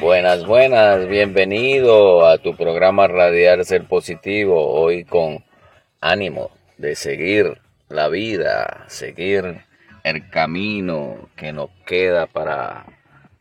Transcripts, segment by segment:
Buenas, buenas, bienvenido a tu programa Radiar Ser Positivo, hoy con ánimo de seguir la vida, seguir el camino que nos queda para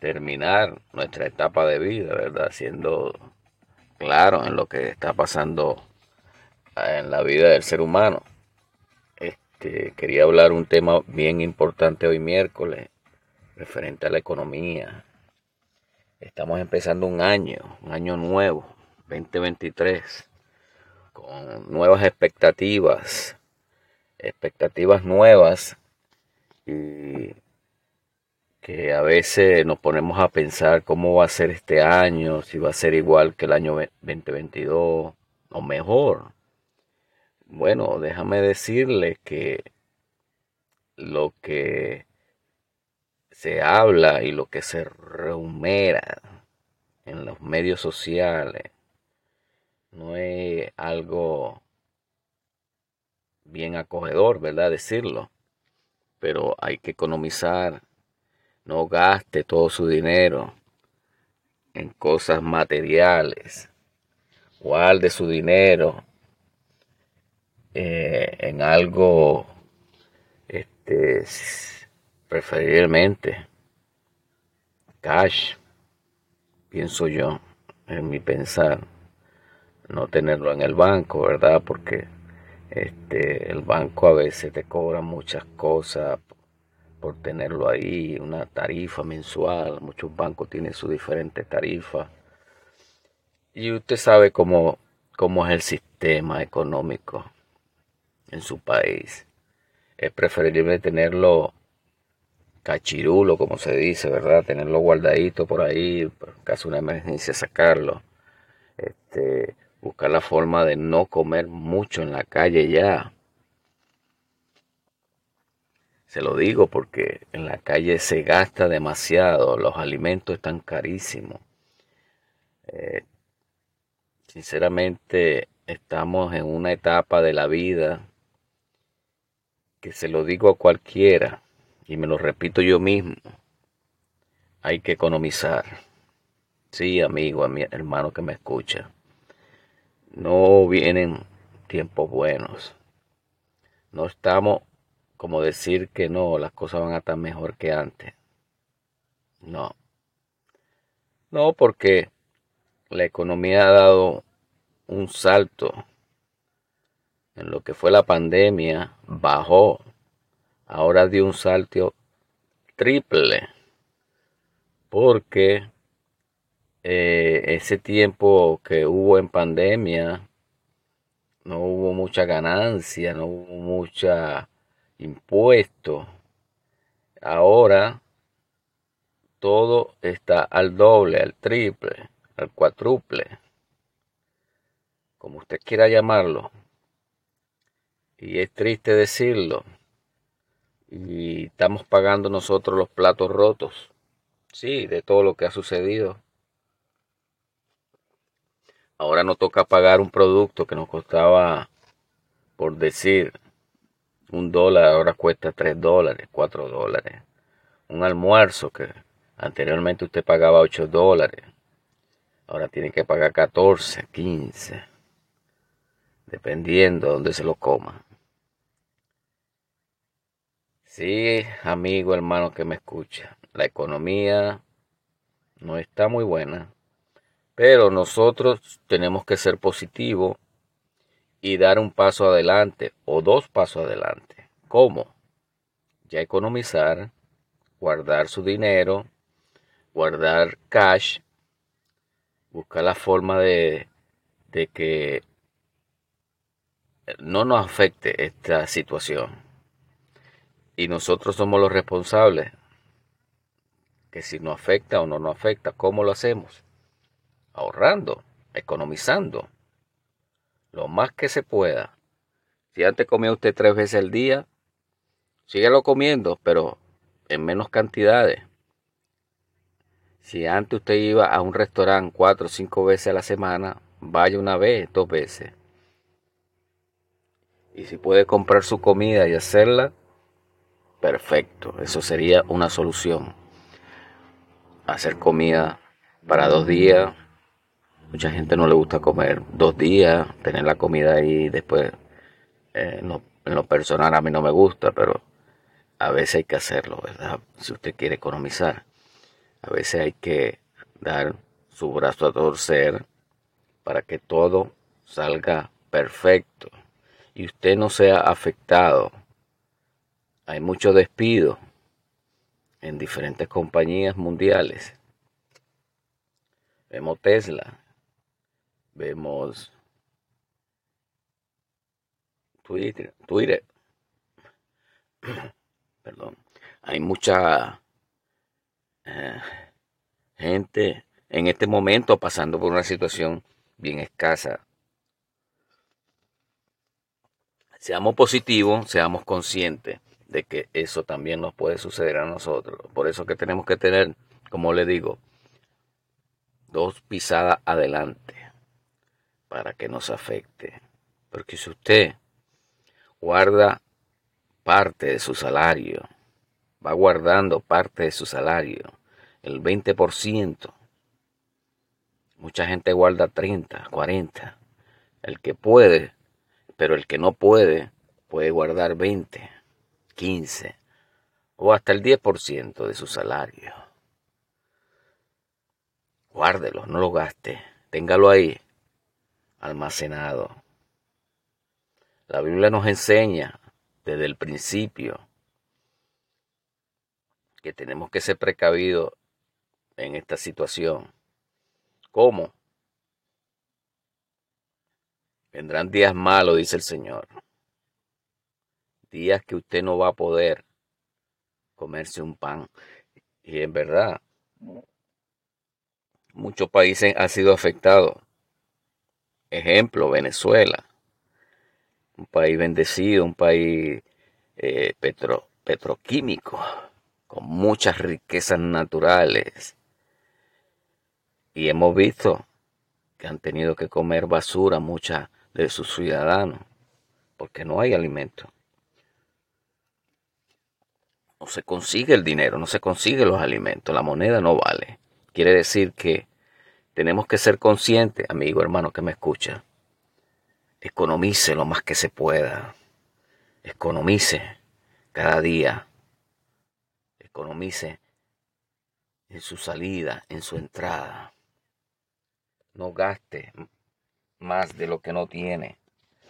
terminar nuestra etapa de vida, ¿verdad? Siendo claro en lo que está pasando en la vida del ser humano. Este, quería hablar un tema bien importante hoy miércoles, referente a la economía. Estamos empezando un año, un año nuevo, 2023, con nuevas expectativas, expectativas nuevas y que a veces nos ponemos a pensar cómo va a ser este año, si va a ser igual que el año 2022 o mejor. Bueno, déjame decirle que lo que se habla y lo que se rumera en los medios sociales no es algo bien acogedor, ¿verdad? Decirlo. Pero hay que economizar, no gaste todo su dinero en cosas materiales. Guarde su dinero eh, en algo, este, preferiblemente cash, pienso yo, en mi pensar. No tenerlo en el banco, ¿verdad? Porque este, el banco a veces te cobra muchas cosas por tenerlo ahí, una tarifa mensual. Muchos bancos tienen su diferente tarifa. Y usted sabe cómo, cómo es el sistema económico en su país. Es preferible tenerlo cachirulo, como se dice, ¿verdad? Tenerlo guardadito por ahí, por caso de una emergencia sacarlo. Este, buscar la forma de no comer mucho en la calle ya. Se lo digo porque en la calle se gasta demasiado, los alimentos están carísimos. Eh, sinceramente estamos en una etapa de la vida que se lo digo a cualquiera y me lo repito yo mismo. Hay que economizar. Sí, amigo, a mi hermano que me escucha. No vienen tiempos buenos. No estamos como decir que no, las cosas van a estar mejor que antes. No. No, porque la economía ha dado un salto en lo que fue la pandemia, bajó. Ahora dio un salto triple. Porque eh, ese tiempo que hubo en pandemia, no hubo mucha ganancia, no hubo mucha impuestos. Ahora todo está al doble, al triple, al cuádruple, como usted quiera llamarlo. Y es triste decirlo. Y estamos pagando nosotros los platos rotos. Sí, de todo lo que ha sucedido. Ahora nos toca pagar un producto que nos costaba, por decir, un dólar ahora cuesta tres dólares, cuatro dólares. Un almuerzo que anteriormente usted pagaba ocho dólares, ahora tiene que pagar 14, 15, dependiendo de donde se lo coma. Sí, amigo, hermano que me escucha, la economía no está muy buena, pero nosotros tenemos que ser positivos y dar un paso adelante o dos pasos adelante. ¿Cómo? Ya economizar, guardar su dinero, guardar cash, buscar la forma de, de que no nos afecte esta situación. Y nosotros somos los responsables. Que si nos afecta o no nos afecta, ¿cómo lo hacemos? Ahorrando, economizando, lo más que se pueda. Si antes comía usted tres veces al día, síguelo comiendo, pero en menos cantidades. Si antes usted iba a un restaurante cuatro o cinco veces a la semana, vaya una vez, dos veces. Y si puede comprar su comida y hacerla, perfecto. Eso sería una solución. Hacer comida para dos días. Mucha gente no le gusta comer dos días, tener la comida ahí después. Eh, en, lo, personal a mí no me gusta, pero a veces hay que hacerlo, ¿verdad? Si usted quiere economizar. A veces hay que dar su brazo a torcer para que todo salga perfecto y usted no sea afectado. Hay mucho despido en diferentes compañías mundiales. Vemos Tesla, vemos Twitter, Twitter. Perdón. Hay mucha eh, gente en este momento pasando por una situación bien escasa. Seamos positivos, seamos conscientes de que eso también nos puede suceder a nosotros. Por eso que tenemos que tener, como le digo, dos pisadas adelante para que nos afecte. Porque si usted guarda parte de su salario, va guardando parte de su salario, el 20%. Mucha gente guarda 30, 40. El que puede, pero el que no puede, puede guardar 20, 15 o hasta el 10% de su salario. Guárdelo, no lo gaste, téngalo ahí, almacenado. La Biblia nos enseña desde el principio que tenemos que ser precavidos en esta situación. ¿Cómo? Vendrán días malos, dice el Señor. Días que usted no va a poder comerse un pan. Y en verdad, muchos países han sido afectados. Ejemplo, Venezuela. Un país bendecido, un país eh, petro, petroquímico con muchas riquezas naturales. Y hemos visto que han tenido que comer basura muchas de sus ciudadanos, porque no hay alimento. No se consigue el dinero, no se consigue los alimentos, la moneda no vale. Quiere decir que tenemos que ser conscientes, amigo, hermano que me escucha. Economice lo más que se pueda. Economice cada día economice en su salida, en su entrada. No gaste más de lo que no tiene.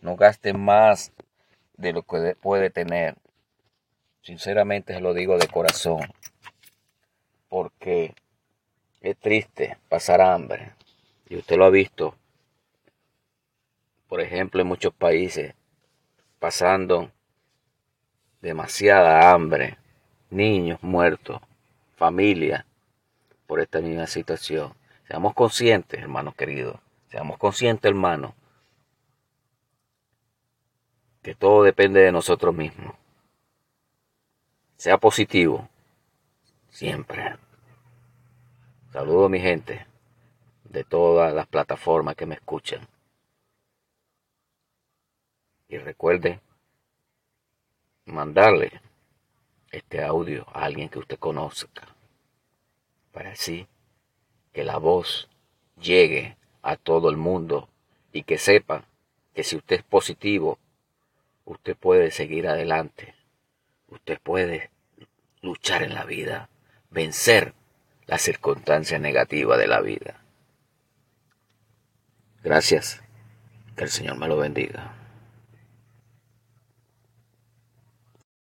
No gaste más de lo que puede tener. Sinceramente se lo digo de corazón. Porque es triste pasar hambre. Y usted lo ha visto. Por ejemplo, en muchos países pasando demasiada hambre niños muertos, familia, por esta misma situación. Seamos conscientes, hermanos queridos, seamos conscientes, hermanos, que todo depende de nosotros mismos. Sea positivo, siempre. Saludo mi gente de todas las plataformas que me escuchan. Y recuerde mandarle este audio a alguien que usted conozca, para así que la voz llegue a todo el mundo y que sepa que si usted es positivo, usted puede seguir adelante, usted puede luchar en la vida, vencer las circunstancias negativas de la vida. Gracias, que el Señor me lo bendiga.